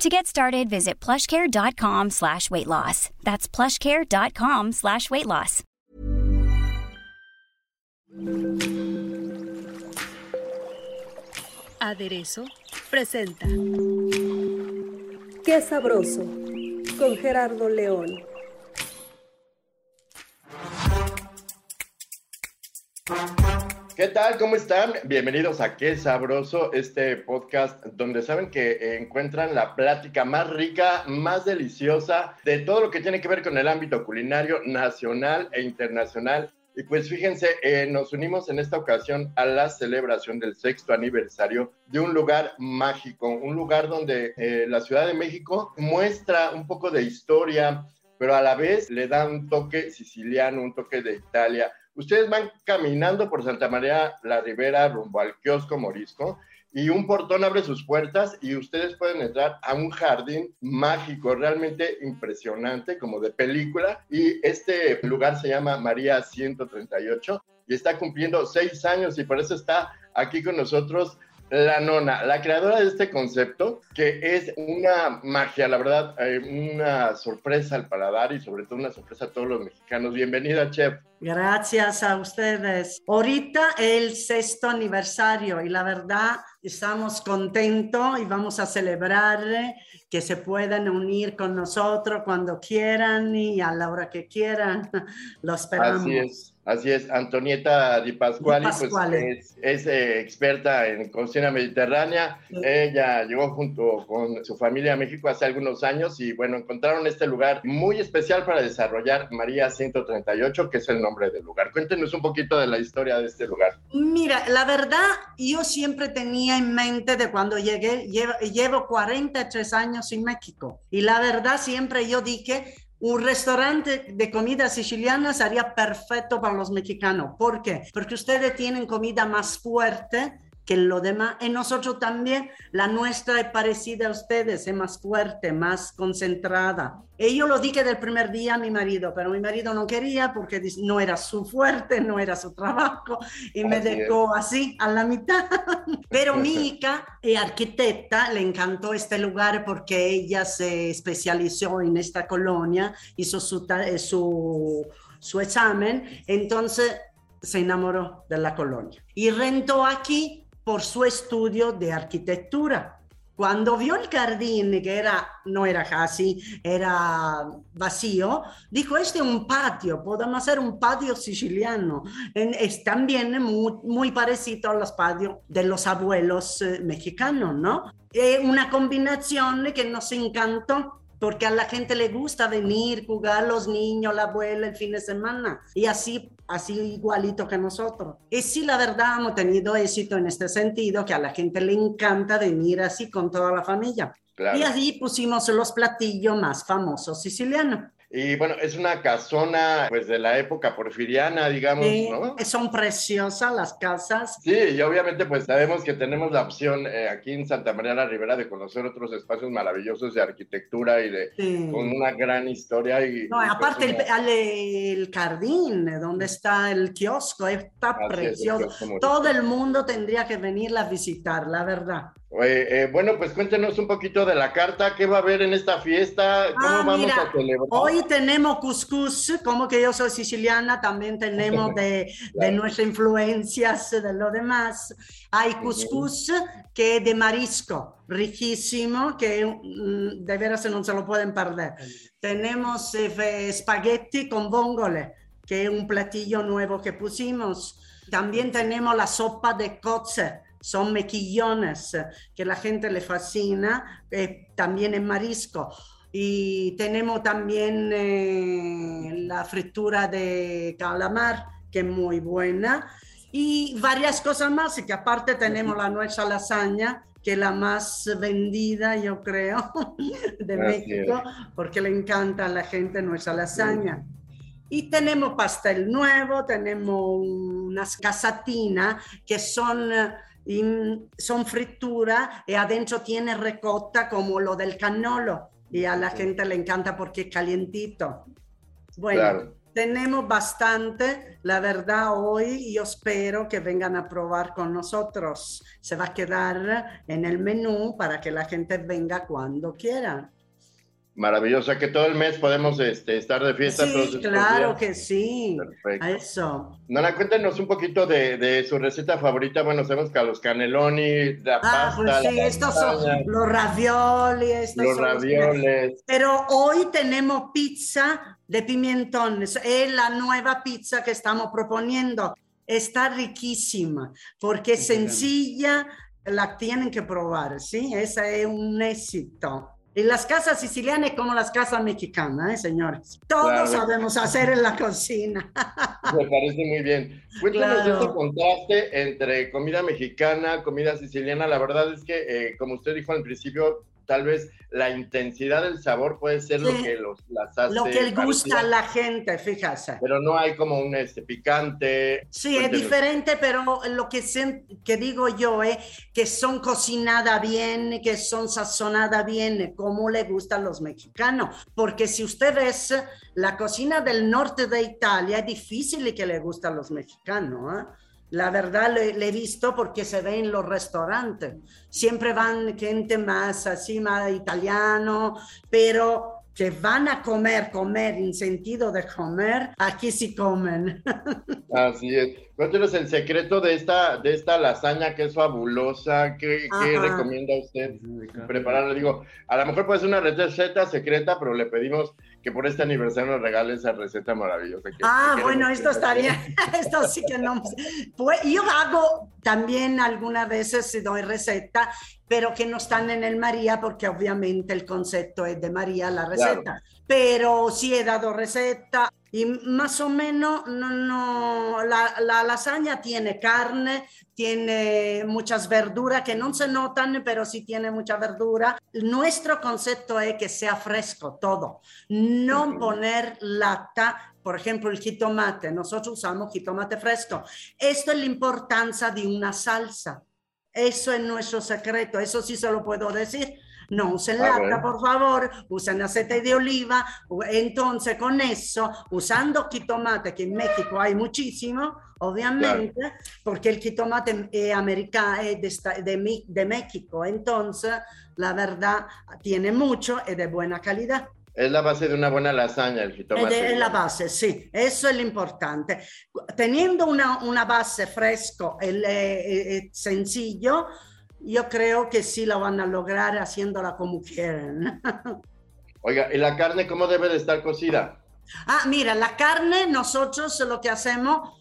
To get started, visit plushcare.com slash weight loss. That's plushcare.com slash weight loss. Aderezo presenta Qué sabroso con Gerardo León. ¿Qué tal? ¿Cómo están? Bienvenidos a Qué Sabroso, este podcast donde saben que encuentran la plática más rica, más deliciosa de todo lo que tiene que ver con el ámbito culinario nacional e internacional. Y pues fíjense, eh, nos unimos en esta ocasión a la celebración del sexto aniversario de un lugar mágico, un lugar donde eh, la Ciudad de México muestra un poco de historia, pero a la vez le da un toque siciliano, un toque de Italia Ustedes van caminando por Santa María la Ribera rumbo al kiosco Morisco y un portón abre sus puertas y ustedes pueden entrar a un jardín mágico, realmente impresionante, como de película. Y este lugar se llama María 138 y está cumpliendo seis años y por eso está aquí con nosotros la nona, la creadora de este concepto, que es una magia, la verdad, eh, una sorpresa al paladar y sobre todo una sorpresa a todos los mexicanos. Bienvenida, chef. Gracias a ustedes. Ahorita el sexto aniversario y la verdad estamos contentos y vamos a celebrar que se puedan unir con nosotros cuando quieran y a la hora que quieran. Lo esperamos. Así es. Así es, Antonieta Di Pasquale, Pues, es, eh, experta en cocina mediterránea. Ella llegó junto con su familia a México hace algunos años y bueno, encontraron este lugar muy especial para desarrollar María 138, que es el nombre del lugar. Cuéntenos un poquito de la historia de este lugar. Mira, la verdad, yo siempre tenía en mente de cuando llegué, llevo, llevo 43 años en México y la verdad siempre yo dije, un restaurante de comida siciliana sería perfecto para los mexicanos. ¿Por qué? Porque ustedes tienen comida más fuerte que lo demás. Y nosotros también, la nuestra es parecida a ustedes, es más fuerte, más concentrada. Y yo lo dije del primer día a mi marido, pero mi marido no quería porque no era su fuerte, no era su trabajo y me dejó así a la mitad. Pero mi hija es arquitecta, le encantó este lugar porque ella se especializó en esta colonia, hizo su, su, su examen, entonces se enamoró de la colonia y rentó aquí por su estudio de arquitectura. Cuando vio el jardín, que era, no era casi, era vacío, dijo, este es un patio, podemos hacer un patio siciliano. Es también muy, muy parecido a los patios de los abuelos eh, mexicanos, ¿no? Es una combinación que nos encantó porque a la gente le gusta venir, jugar los niños, la abuela el fin de semana y así, así igualito que nosotros. Y sí, la verdad, hemos tenido éxito en este sentido, que a la gente le encanta venir así con toda la familia. Y así pusimos los platillos más famosos sicilianos. Y bueno, es una casona pues de la época porfiriana, digamos, ¿no? Son preciosas las casas. Sí, y obviamente pues sabemos que tenemos la opción eh, aquí en Santa María la Ribera de conocer otros espacios maravillosos de arquitectura y de con una gran historia. Y, no, aparte el, jardín, donde está el kiosco, está precioso. Todo el mundo tendría que venir a visitar, la verdad. Eh, bueno, pues cuéntenos un poquito de la carta, ¿qué va a haber en esta fiesta? ¿Cómo ah, vamos a celebrar? Hoy tenemos couscous, como que yo soy siciliana, también tenemos de, de nuestras influencias, de lo demás. Hay couscous que es de marisco, riquísimo, que mm, de veras no se lo pueden perder. Tenemos eh, spaghetti con vongole, que es un platillo nuevo que pusimos. También tenemos la sopa de cozze son mequillones que la gente le fascina, eh, también en marisco. Y tenemos también eh, la fritura de calamar, que es muy buena. Y varias cosas más, y que aparte tenemos la nuestra lasaña, que es la más vendida, yo creo, de México, porque le encanta a la gente nuestra lasaña. Y tenemos pastel nuevo, tenemos unas casatinas que son, in, son fritura y adentro tiene recota como lo del canolo. Y a la gente le encanta porque es calientito. Bueno, claro. tenemos bastante, la verdad, hoy yo espero que vengan a probar con nosotros. Se va a quedar en el menú para que la gente venga cuando quiera. Maravilloso, que todo el mes podemos este, estar de fiesta. Sí, claro que sí. Perfecto. A eso. Nora, cuéntenos un poquito de, de, su receta favorita. Bueno, sabemos que a los cannelloni, la ah, pasta. Pues sí, estos son los ravioli. Estos los ravioles. Pero hoy tenemos pizza de pimentones. Es la nueva pizza que estamos proponiendo. Está riquísima porque es sencilla, la tienen que probar, ¿sí? Ese es un éxito. Y las casas sicilianas como las casas mexicanas, ¿eh, señores? Todos sabemos hacer en la cocina. Me parece muy bien. Cuéntanos claro. este contraste entre comida mexicana, comida siciliana. La verdad es que, eh, como usted dijo al principio, tal vez la intensidad del sabor puede ser sí, lo que los, las hace. Lo que le gusta a la gente, fíjate. Pero no hay como un este, picante. Sí, Cuéntenos. es diferente, pero lo que, se, que digo yo es que son cocinadas bien, que son sazonadas bien, como le gustan los mexicanos. Porque si usted ves la cocina del norte de Italia, es difícil que le guste a los mexicanos. ¿eh? La verdad le, he visto porque se ve en los restaurantes. Siempre van gente más así, más italiano, pero que van a comer, comer en sentido de comer, aquí sí comen. Así es. Cuéntenos el secreto de esta, de esta lasaña que es fabulosa. ¿Qué, qué recomienda usted prepararla? Digo, a lo mejor puede ser una receta secreta, pero le pedimos que por este aniversario nos regale esa receta maravillosa. Que, ah, que bueno, esto estaría, esto sí que no. Pues yo hago también algunas veces, doy receta, pero que no están en el María, porque obviamente el concepto es de María la receta. Claro. Pero sí he dado receta y más o menos no, no, la, la, lasaña tiene carne, tiene muchas verduras que no se notan, pero sí tiene mucha verdura. Nuestro concepto es que sea fresco todo, no uh -huh. poner lata por ejemplo, el jitomate, nosotros usamos jitomate fresco. Esto es la importancia de una salsa. Eso es nuestro secreto, eso sí se lo puedo decir. No usen lata, por favor, usen aceite de oliva. Entonces, con eso, usando jitomate, que en México hay muchísimo, obviamente, claro. porque el jitomate es americano, es de, de, de México. Entonces, la verdad, tiene mucho y de buena calidad. Es la base de una buena lasaña, el jitomate. Es la base, sí, eso es lo importante. Teniendo una, una base fresco y eh, eh, sencillo, yo creo que sí la van a lograr haciéndola como quieren. Oiga, ¿y la carne cómo debe de estar cocida? Ah, mira, la carne nosotros lo que hacemos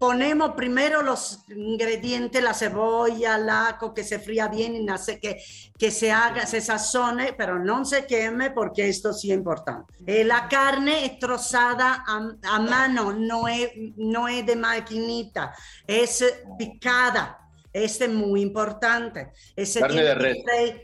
ponemos primero los ingredientes, la cebolla, el ajo, que se fría bien y hace que, que se haga, se sazone, pero no se queme porque esto sí es importante. Eh, la carne es trozada a, a, mano, no es, no es de maquinita, es picada. Este es muy importante. Ese Carne de res.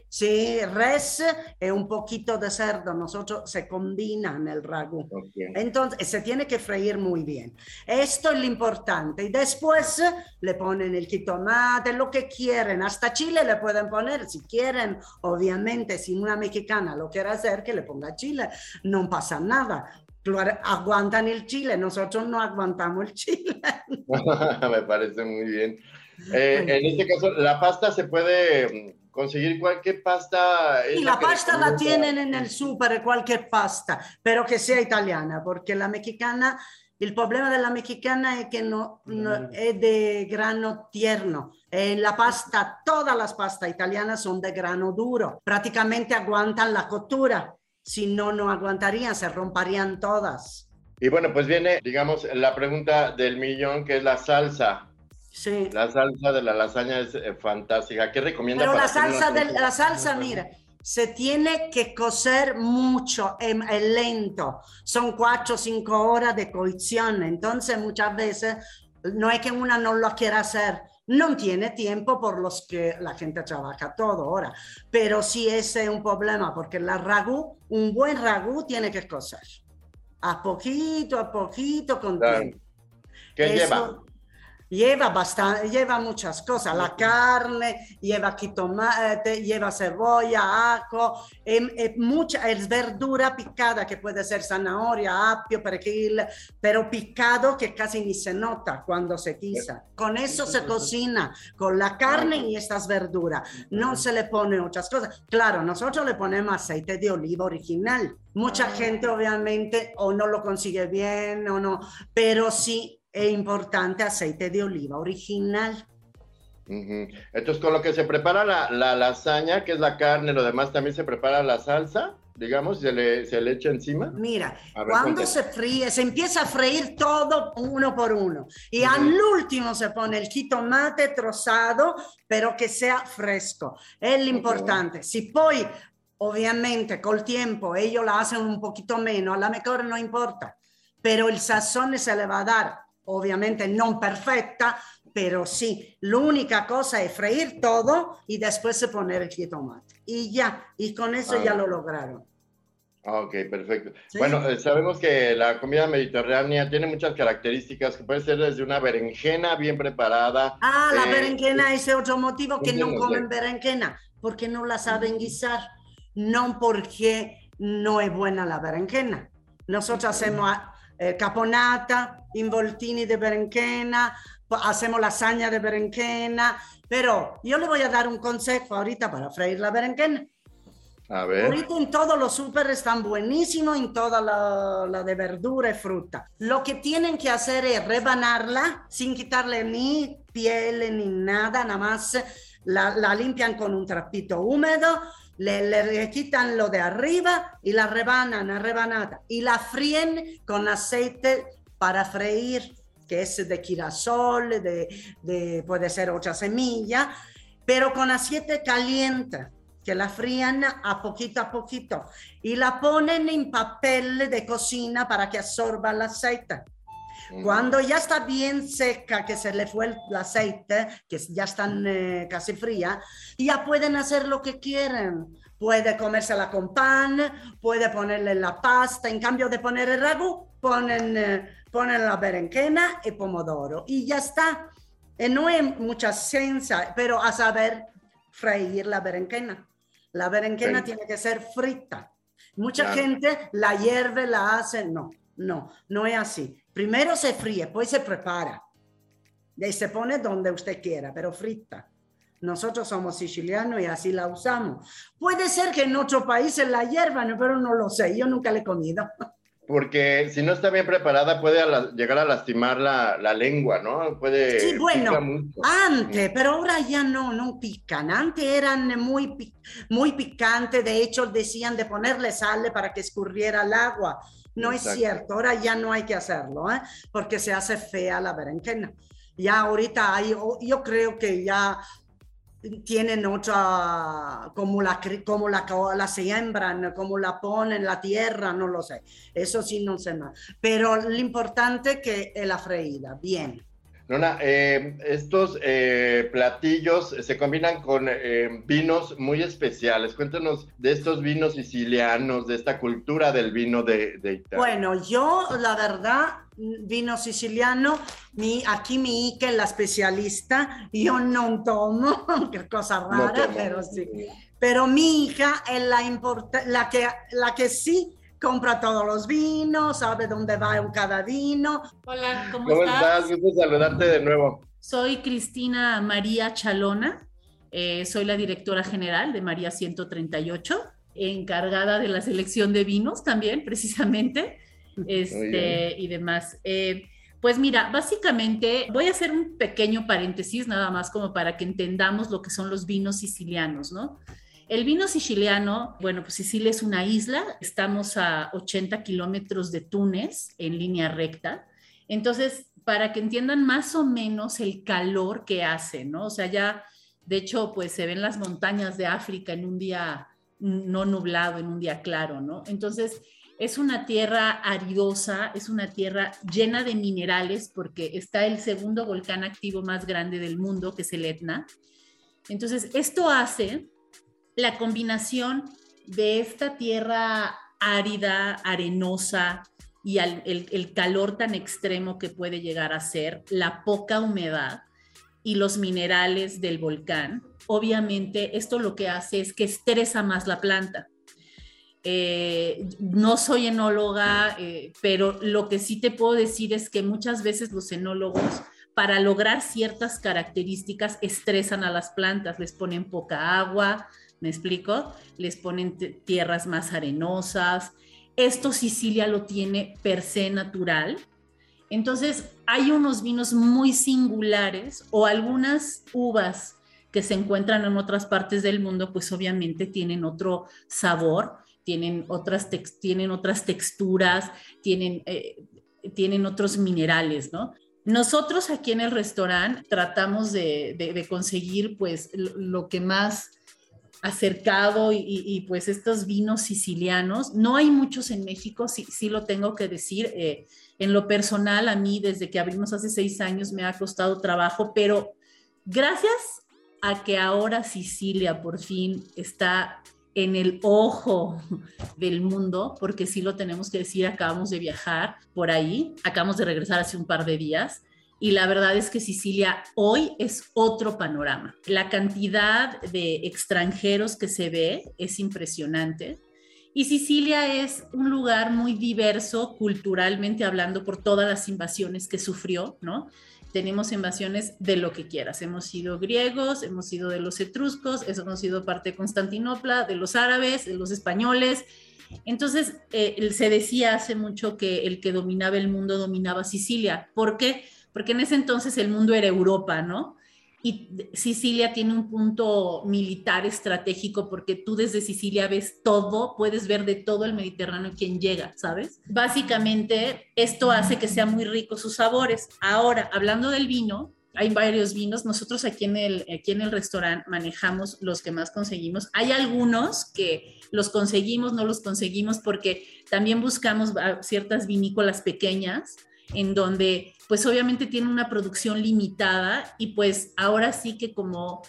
sí, res y un poquito de cerdo. Nosotros se combina en el ragú. Okay. Entonces, se tiene que freír muy bien. Esto es lo importante. Y después le ponen el jitomate, lo que quieren. Hasta chile le pueden poner si quieren. Obviamente, si una mexicana lo quiere hacer, que le ponga chile. No pasa nada aguantan el chile, nosotros no aguantamos el chile. Me parece muy bien. Eh, en este caso, la pasta se puede mm, conseguir cualquier pasta. Y la, la pasta la tienen en el súper, cualquier pasta, pero que sea italiana, porque la mexicana, el problema de la mexicana es que no, no es de grano tierno. En la pasta, todas las pastas italianas son de grano duro, prácticamente aguantan la cottura si no, no aguantarían, se romperían todas. Y bueno, pues viene, digamos, la pregunta del millón, que es la salsa. Sí. La salsa de la lasaña es eh, fantástica. ¿Qué recomienda? Pero la salsa, de, la salsa, mira, se tiene que cocer mucho, en, en lento. Son cuatro o cinco horas de cocción. Entonces, muchas veces, no es que una no lo quiera hacer, no tiene tiempo por los que la gente trabaja todo ahora, pero sí ese es un problema porque la ragú, un buen ragú tiene que cocer. a poquito, a poquito, con tiempo. ¿Qué Eso lleva? Lleva bastante, lleva muchas cosas, la carne, lleva aquí tomate, lleva cebolla, ajo, em- em, mucha, es verdura picada que puede ser zanahoria, apio, perejil, pero picado que casi ni se nota cuando se guisa. Con eso se cocina, con la carne y estas verduras. No se le pone otras cosas. Claro, nosotros le ponemos aceite de oliva original. Mucha gente obviamente o no lo consigue bien o no, pero sí es importante aceite de oliva original. Entonces, con lo que se prepara la, la lasaña, que es la carne, lo demás, también se prepara la salsa, digamos, se le, se le echa encima. Mira, ver, cuando se fríe, se empieza a freír todo uno por uno. Y Ujú. al último se pone el jitomate trozado, pero que sea fresco. Es lo importante. Si poi, ovviamente, col tiempo ellos la hacen un poquito menos, a la mejor no importa. Pero el sazón se le va a dar, obviamente no perfecta, pero sí, la única cosa es freír todo y después poner el jitomate. Y ya, y con eso Ah. ya lo lograron. Ah, Ok, perfecto. Sí. Bueno, eh, sabemos que la comida mediterránea tiene muchas características, que puede ser desde una berenjena bien preparada. Ah, la eh, berenjena es otro motivo que no comen berenjena, porque no la saben guisar, no porque no es buena la berenjena. Nosotros hacemos eh, caponata, involtini de berenjena, po- hacemos lasaña de berenjena, pero yo le voy a dar un consejo ahorita para freír la berenjena. A ver. Ahorita en todos los súper están buenísimos, en toda la, la de verdura y fruta. Lo que tienen que hacer es rebanarla sin quitarle ni piel ni nada, nada más la, la limpian con un trapito húmedo, le, le quitan lo de arriba y la rebanan a rebanada y la fríen con aceite para freír, que es de girasol, de, de- puede ser otra semilla, pero con aceite caliente que la frían a poquito a poquito y la ponen en papel de cocina para que absorba el aceite. Cuando ya está bien seca, que se le fue el, el aceite, que ya están eh, casi fría, ya pueden hacer lo que quieren. Puede comérsela con pan, puede ponerle la pasta. En cambio de poner el ragú, ponen, eh, ponen la berenjena y pomodoro. Y ya está. Eh, no hay mucha ciencia, pero a saber freír la berenjena. La berenjena Sí. tiene que ser frita. Mucha Claro. gente la hierve, la hace. No, no, no es así. Primero se fríe, pues se prepara. Y se pone donde usted quiera, pero frita. Nosotros somos sicilianos y así la usamos. Puede ser que en otros países la hiervan, pero no lo sé. Yo nunca la he comido. Porque si no está bien preparada puede a la- llegar a lastimar la, la lengua, ¿no? Puede... Sí, bueno. Antes, pero ahora ya no, no pican. Antes eran muy, muy picantes. De hecho, decían de ponerle sal para que escurriera el agua. No es Exacto. cierto. Ahora ya no hay que hacerlo, ¿eh? porque se hace fea la berenjena. Ya ahorita hay, yo creo que ya tienen otra, como la, como la, la siembran, como la ponen en la tierra, no lo sé. Eso sí no sé más. Pero lo importante que es la freída, bien. Nona, eh, estos eh, platillos se combinan con eh, vinos muy especiales. Cuéntanos de estos vinos sicilianos, de esta cultura del vino de, de Italia. Bueno, yo la verdad, vino siciliano, mi, aquí mi Ike la especialista, yo no tomo, qué cosa rara, pero sí. Pero mi hija es la, la, que, la que sí compra todos los vinos, sabe dónde va un cada vino. Hola, ¿cómo, ¿Cómo estás? estás? Gusto saludarte de nuevo. Soy Cristina María Chalona, eh, soy la directora general de María 138, encargada de la selección de vinos también, precisamente, este, y demás. Eh, pues mira, básicamente voy a hacer un pequeño paréntesis nada más como para que entendamos lo que son los vinos sicilianos, ¿no? El vino siciliano, bueno, pues Sicilia es una isla, estamos a 80 kilómetros de Túnez en línea recta. Entonces, para que entiendan más o menos el calor que hace, ¿no? O sea, ya, de hecho, pues se ven las montañas de África en un día no nublado, en un día claro, ¿no? Entonces, es una tierra aridosa, es una tierra llena de minerales porque está el segundo volcán activo más grande del mundo, que es el Etna. Entonces, esto hace la combinación de esta tierra árida, arenosa, y el calor tan extremo que puede llegar a ser, la poca humedad y los minerales del volcán, obviamente esto lo que hace es que estresa más la planta. Eh, no soy enóloga, eh, pero lo que sí te puedo decir es que muchas veces los enólogos, para lograr ciertas características, estresan a las plantas, les ponen poca agua, ¿me explico? Les ponen tierras más arenosas. Esto Sicilia lo tiene per se natural. Entonces, hay unos vinos muy singulares o algunas uvas que se encuentran en otras partes del mundo, pues obviamente tienen otro sabor tienen otras, tienen otras texturas, tienen, eh, tienen otros minerales, ¿no? Nosotros aquí en el restaurante tratamos de, conseguir pues lo que más acercado y, pues estos vinos sicilianos. No hay muchos en México, sí, sí lo tengo que decir. Eh, en lo personal, a mí desde que abrimos hace seis años me ha costado trabajo, pero gracias a que ahora Sicilia por fin está en el ojo del mundo, porque sí lo tenemos que decir, acabamos de viajar por ahí, acabamos de regresar hace un par de días. Y la verdad es que Sicilia hoy es otro panorama. La cantidad de extranjeros que se ve es impresionante. Y Sicilia es un lugar muy diverso culturalmente hablando por todas las invasiones que sufrió, ¿no? tenemos invasiones de lo que quieras. Hemos sido griegos, hemos sido de los etruscos, hemos sido parte de Constantinopla, de los árabes, de los españoles. Entonces, eh, se decía hace mucho que el que dominaba el mundo dominaba Sicilia. ¿Por qué? Porque en ese entonces el mundo era Europa, ¿no? y Sicilia tiene un punto militar estratégico porque tú desde Sicilia ves todo, puedes ver de todo el Mediterráneo quien llega, ¿sabes? Básicamente esto hace que sean muy ricos sus sabores. Ahora, hablando del vino, hay varios vinos. Nosotros aquí en el, aquí en el restaurante manejamos los que más conseguimos. Hay algunos que los conseguimos, no los conseguimos porque también buscamos ciertas vinícolas pequeñas en donde pues obviamente tiene una producción limitada y pues ahora sí que como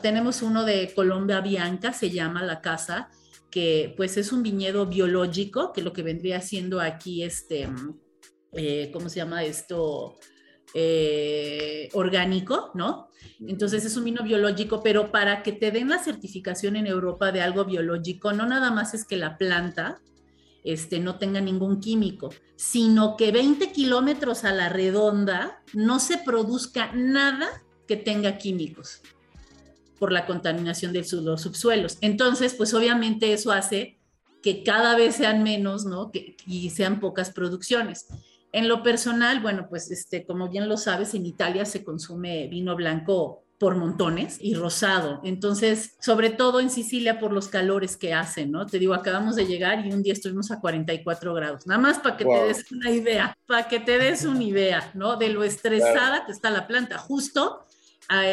tenemos uno de Colombia Bianca, se llama la casa, que pues es un viñedo biológico, que lo que vendría siendo aquí este, eh, ¿cómo se llama esto? Eh, orgánico, ¿no? Entonces es un vino biológico, pero para que te den la certificación en Europa de algo biológico, no nada más es que la planta este, no tenga ningún químico, sino que 20 kilómetros a la redonda no se produzca nada que tenga químicos por la contaminación de los subsuelos. Entonces, pues obviamente eso hace que cada vez sean menos, ¿no? Y sean pocas producciones. En lo personal, bueno, pues este, como bien lo sabes, en Italia se consume vino blanco por montones y rosado. Entonces, sobre todo en Sicilia por los calores que hacen, ¿no? Te digo, acabamos de llegar y un día estuvimos a 44 grados. Nada más para que te des una idea, para que te des una idea, ¿no? De lo estresada que está la planta. Justo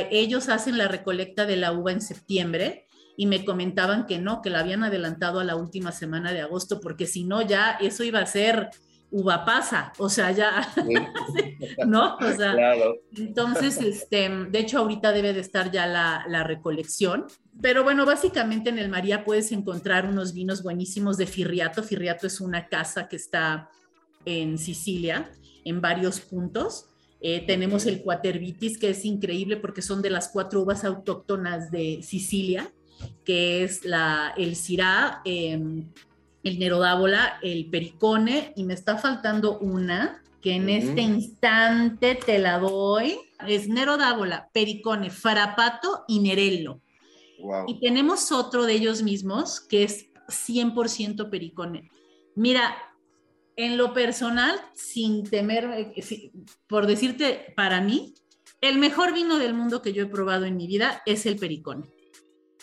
ellos hacen la recolecta de la uva en septiembre y me comentaban que no, que la habían adelantado a la última semana de agosto, porque si no, ya eso iba a ser uva pasa, o sea, ya, ¿no? O sea, entonces, este, de hecho, ahorita debe de estar ya la, la, recolección, pero bueno, básicamente en el María puedes encontrar unos vinos buenísimos de Firriato. Firriato es una casa que está en Sicilia, en varios puntos. Eh, tenemos el Quatervitis, que es increíble porque son de las cuatro uvas autóctonas de Sicilia, que es la, el Syrah, eh, el Nerodábola, el Pericone, y me está faltando una que en este instante te la doy. Es Nerodábola, Pericone, Farapato y Nerello. Y tenemos otro de ellos mismos que es 100% Pericone. Mira, en lo personal, sin temer, eh, por decirte, para mí, el mejor vino del mundo que yo he probado en mi vida es el Pericone.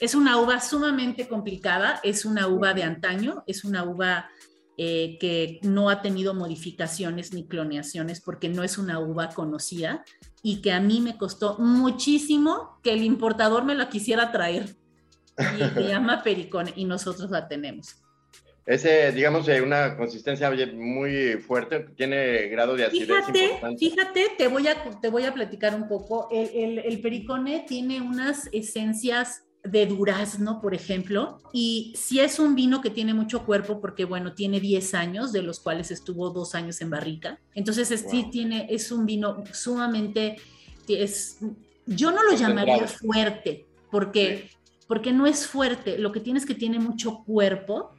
Es una uva sumamente complicada, es una uva de antaño, es una uva eh, que no ha tenido modificaciones ni cloneaciones porque no es una uva conocida y que a mí me costó muchísimo que el importador me la quisiera traer. Y se llama pericone y nosotros la tenemos. Ese, digamos, una consistencia muy fuerte, tiene grado de acidez fíjate, Fíjate, te voy, a, te voy a platicar un poco. El, el, el pericone tiene unas esencias de durazno, por ejemplo, y si es un vino que tiene mucho cuerpo porque, bueno, tiene 10 años, de los cuales estuvo dos años en barrica. Entonces, sí tiene, es un vino sumamente, es, yo no lo llamaría fuerte, porque, porque no es fuerte, lo que tiene es que tiene mucho cuerpo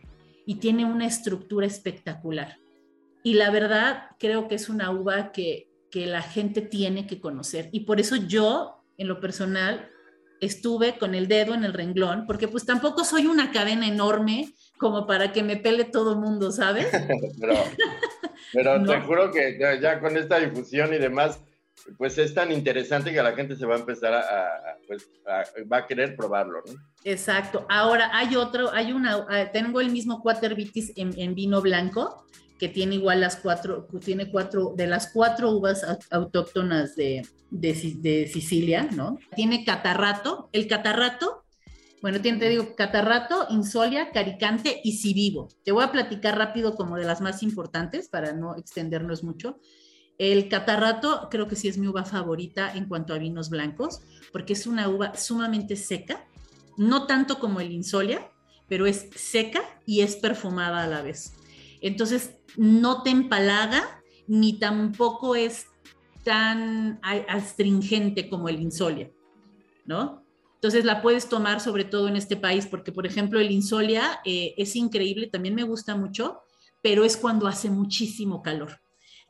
y tiene una estructura espectacular. Y la verdad, creo que es una uva que, que la gente tiene que conocer. Y por eso yo, en lo personal, estuve con el dedo en el renglón, porque pues tampoco soy una cadena enorme como para que me pele todo el mundo, ¿sabes? pero, te juro que ya, con esta difusión y demás, pues es tan interesante que la gente se va a empezar a, pues, va a querer probarlo, ¿no? Exacto. Ahora hay otro, hay una, ah, tengo el mismo Quatervitis en, en vino blanco, que tiene igual las cuatro, tiene cuatro, de las cuatro uvas autóctonas de, de, Sicilia, ¿no? Tiene catarrato. El catarrato, bueno, te digo, catarrato, insolia, caricante y civivo. Te voy a platicar rápido como de las más importantes para no extendernos mucho. El catarrato creo que sí es mi uva favorita en cuanto a vinos blancos, porque es una uva sumamente seca, no tanto como el insolia, pero es seca y es perfumada a la vez. Entonces, no te empalaga ni tampoco es tan astringente como el insolia, ¿no? Entonces la puedes tomar sobre todo en este país porque, por ejemplo, el insolia eh, es increíble, también me gusta mucho, pero es cuando hace muchísimo calor.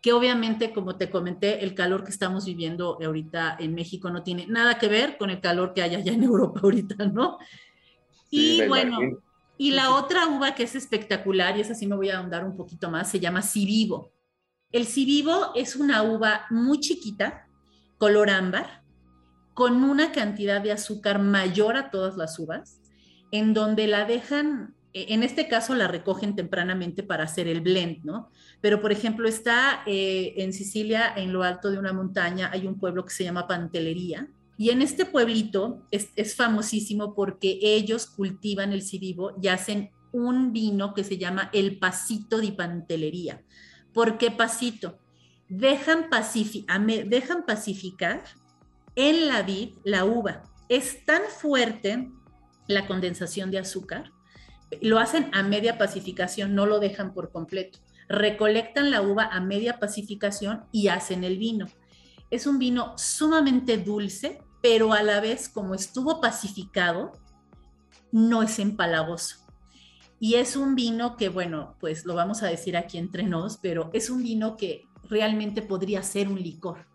Que obviamente, como te comenté, el calor que estamos viviendo ahorita en México no tiene nada que ver con el calor que hay allá en Europa ahorita, ¿no? y bueno, y la otra uva que es espectacular, y esa sí me voy a ahondar un poquito más, se llama Civivo. El Civivo es una uva muy chiquita, color ámbar, con una cantidad de azúcar mayor a todas las uvas, en donde la dejan, e, en este caso la recogen tempranamente para hacer el blend, ¿no? Pero, por ejemplo, está eh, en Sicilia, en lo alto de una montaña, hay un pueblo que se llama Pantelería, y en este pueblito es, famosísimo porque ellos cultivan el civivo y hacen un vino que se llama el pasito de pantelería. ¿Por qué pasito? Dejan, dejan pacificar en la vid la uva. Es tan fuerte la condensación de azúcar, lo hacen a media pacificación, no lo dejan por completo. Recolectan la uva a media pacificación y hacen el vino. Es un vino sumamente dulce, pero a la vez, como estuvo pacificado, no es empalagoso. Y es un vino que, bueno, pues lo vamos a decir aquí entre nos, pero es un vino que realmente podría ser un licor,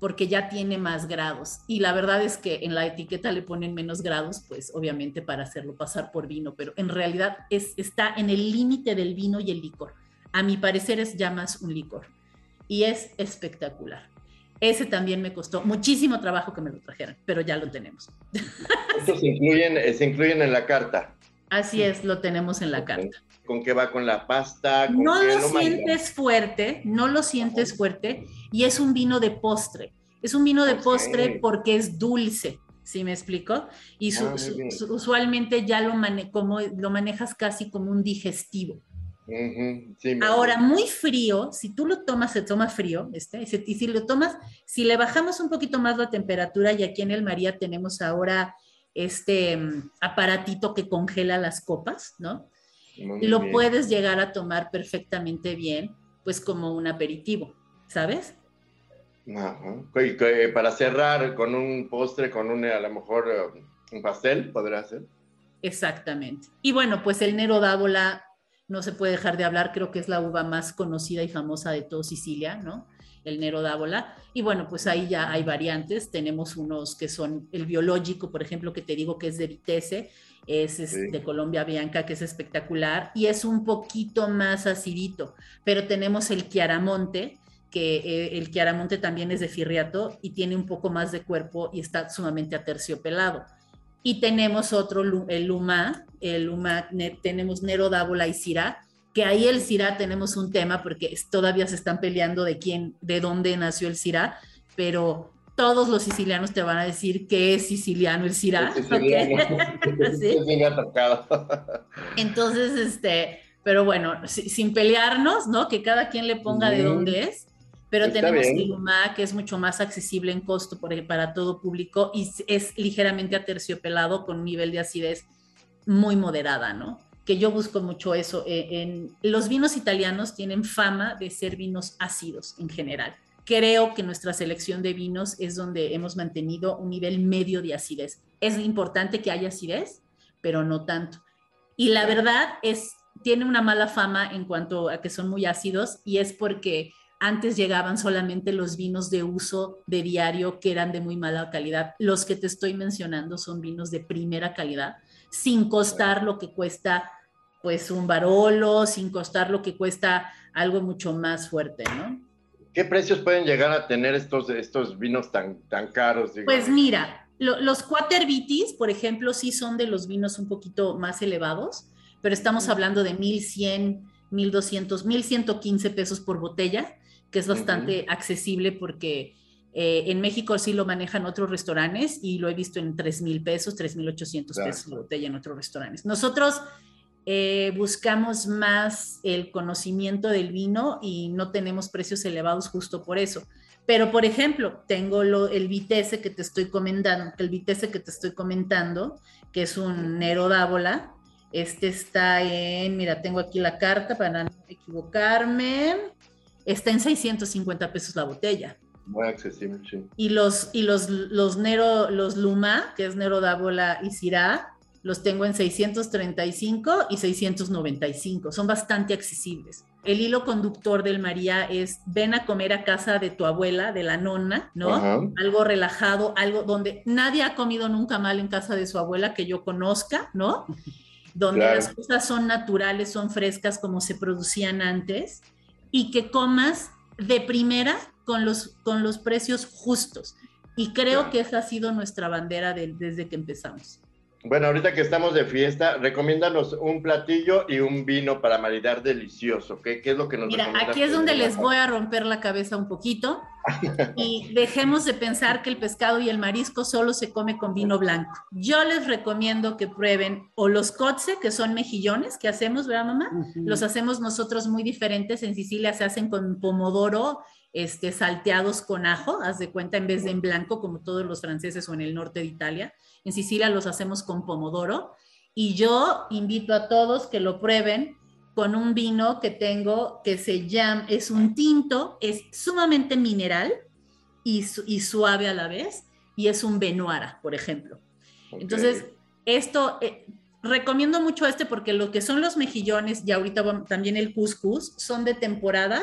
porque ya tiene más grados. Y la verdad es que en la etiqueta le ponen menos grados, pues obviamente para hacerlo pasar por vino, pero en realidad es, está en el límite del vino y el licor. A mi parecer es ya más un licor. Y es espectacular. Ese también me costó muchísimo trabajo que me lo trajeran, pero ya lo tenemos. Estos se incluyen, se incluyen en la carta. Así es, lo tenemos en la carta. ¿Con qué va con la pasta? no lo, sientes fuerte, no lo sientes fuerte y es un vino de postre. Es un vino de postre porque es dulce, ¿sí me explico? Y ah, usualmente ya lo, como, lo manejas casi como un digestivo. Ahora, muy frío, si tú lo tomas, se toma frío, este, y si lo tomas, si le bajamos un poquito más la temperatura, y aquí en el María tenemos ahora este mm, aparatito que congela las copas, ¿no? lo puedes llegar a tomar perfectamente bien, pues como un aperitivo, ¿sabes? para cerrar con un postre, con un, a lo mejor eh, un pastel, podrá ser. Exactamente. Y bueno, pues el Nero d'Avola no se puede dejar de hablar, creo que es la uva más conocida y famosa de todo Sicilia, ¿no? El Nero d'Avola. Y bueno, pues ahí ya hay variantes. Tenemos unos que son el biológico, por ejemplo, que te digo que es de Vitesse, es, de Colombia Bianca, que es espectacular, y es un poquito más acidito. Pero tenemos el Chiaramonte, que eh, el Chiaramonte también es de Firriato y tiene un poco más de cuerpo y está sumamente aterciopelado. Y tenemos otro, el Luma, el Luma, tenemos Nero Dávola y Sirá, que ahí el Sirá tenemos un tema porque todavía se están peleando de quién, de dónde nació el Sirá, pero todos los sicilianos te van a decir que es siciliano el Sirá. ¿Sí? Entonces, este, pero bueno, sin pelearnos, ¿no? Que cada quien le ponga de dónde es. Pero Está tenemos bien. el Luma, que es mucho más accesible en costo por- para todo público y es ligeramente aterciopelado con un nivel de acidez muy moderada, ¿no? Que yo busco mucho eso. eh, en, los vinos italianos tienen fama de ser vinos ácidos en general. Creo que nuestra selección de vinos es donde hemos mantenido un nivel medio de acidez. Es importante que haya acidez, pero no tanto. Y la verdad es, tiene una mala fama en cuanto a que son muy ácidos y es porque antes llegaban solamente los vinos de uso de diario que eran de muy mala calidad. Los que te estoy mencionando son vinos de primera calidad, sin costar lo que cuesta pues un Barolo, sin costar lo que cuesta algo mucho más fuerte, ¿no? ¿Qué precios pueden llegar a tener estos, estos vinos tan, tan caros? digamos? Pues mira, lo- los Quater Vitis, por ejemplo, sí son de los vinos un poquito más elevados, pero estamos hablando de 1100, 1200, 1115 pesos por botella, que es bastante accesible porque eh, en México sí lo manejan otros restaurantes y lo he visto en 3000 pesos, 3800 Claro. pesos la botella en otros restaurantes. Nosotros eh, buscamos más el conocimiento del vino y no tenemos precios elevados justo por eso. Pero, por ejemplo, tengo lo- el Vitesse que te estoy comentando, el Vitesse que te estoy comentando, que es un Nero d'Ávola. Este está en, mira, tengo aquí la carta para no equivocarme. Está en 650 pesos la botella. Muy accesible, sí. Y los, y los, los Nero, los Luma, que es Nero d'Ávola y Syrah, los tengo en 635 y 695. Son bastante accesibles. El hilo conductor del María es ven a comer a casa de tu abuela, de la nonna, ¿no? Ajá. Algo relajado, algo donde nadie ha comido nunca mal en casa de su abuela que yo conozca, ¿no? Donde Claro. las cosas son naturales, son frescas como se producían antes y que comas de primera con los, con los precios justos. Y creo Claro. que esa ha sido nuestra bandera de- desde que empezamos. Bueno, ahorita que estamos de fiesta, recomiéndanos un platillo y un vino para maridar delicioso. ¿Qué, qué es lo que nos Mira, aquí es donde les voy a romper la cabeza un poquito y dejemos de pensar que el pescado y el marisco solo se come con vino blanco. Yo les recomiendo que prueben o los cotze, que son mejillones que hacemos, ¿verdad, mamá? Los hacemos nosotros muy diferentes. En Sicilia se hacen con pomodoro, este, salteados con ajo, haz de cuenta, en vez de en blanco, como todos los franceses o en el norte de Italia. En Sicilia los hacemos con pomodoro. Y yo invito a todos que lo prueben con un vino que tengo que se llama, es un tinto, es sumamente mineral y, su- y suave a la vez, y es un Benuara, por ejemplo. Entonces, esto, eh, recomiendo mucho este porque lo que son los mejillones y ahorita también el couscous son de temporada,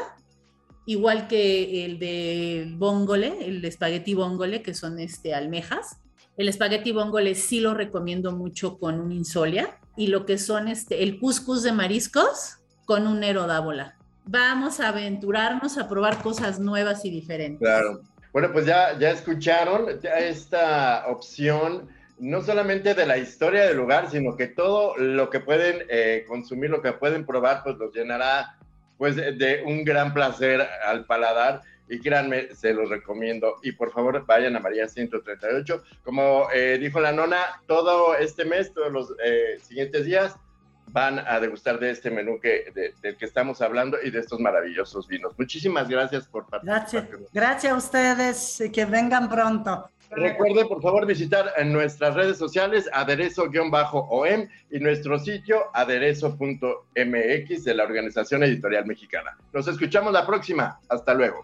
igual que el de bongole, el espagueti bongole, que son este, almejas. El espagueti bongole sí lo recomiendo mucho con un insolia y lo que son este, el couscous de mariscos con un dábola. Vamos a aventurarnos a probar cosas nuevas y diferentes. Claro. Bueno, pues ya, ya escucharon esta opción, no solamente de la historia del lugar, sino que todo lo que pueden eh, consumir, lo que pueden probar, pues los llenará pues de un gran placer al paladar. Y créanme, se los recomiendo. Y por favor, vayan a María 138. Como eh, dijo la nona, todo este mes, todos los eh, siguientes días, van a degustar de este menú que, de- del que estamos hablando y de estos maravillosos vinos. Muchísimas gracias por participar. Gracias, gracias a ustedes y que vengan pronto. Recuerden, por favor, visitar en nuestras redes sociales aderezo-om y nuestro sitio aderezo.mx de la Organización Editorial Mexicana. Nos escuchamos la próxima. Hasta luego.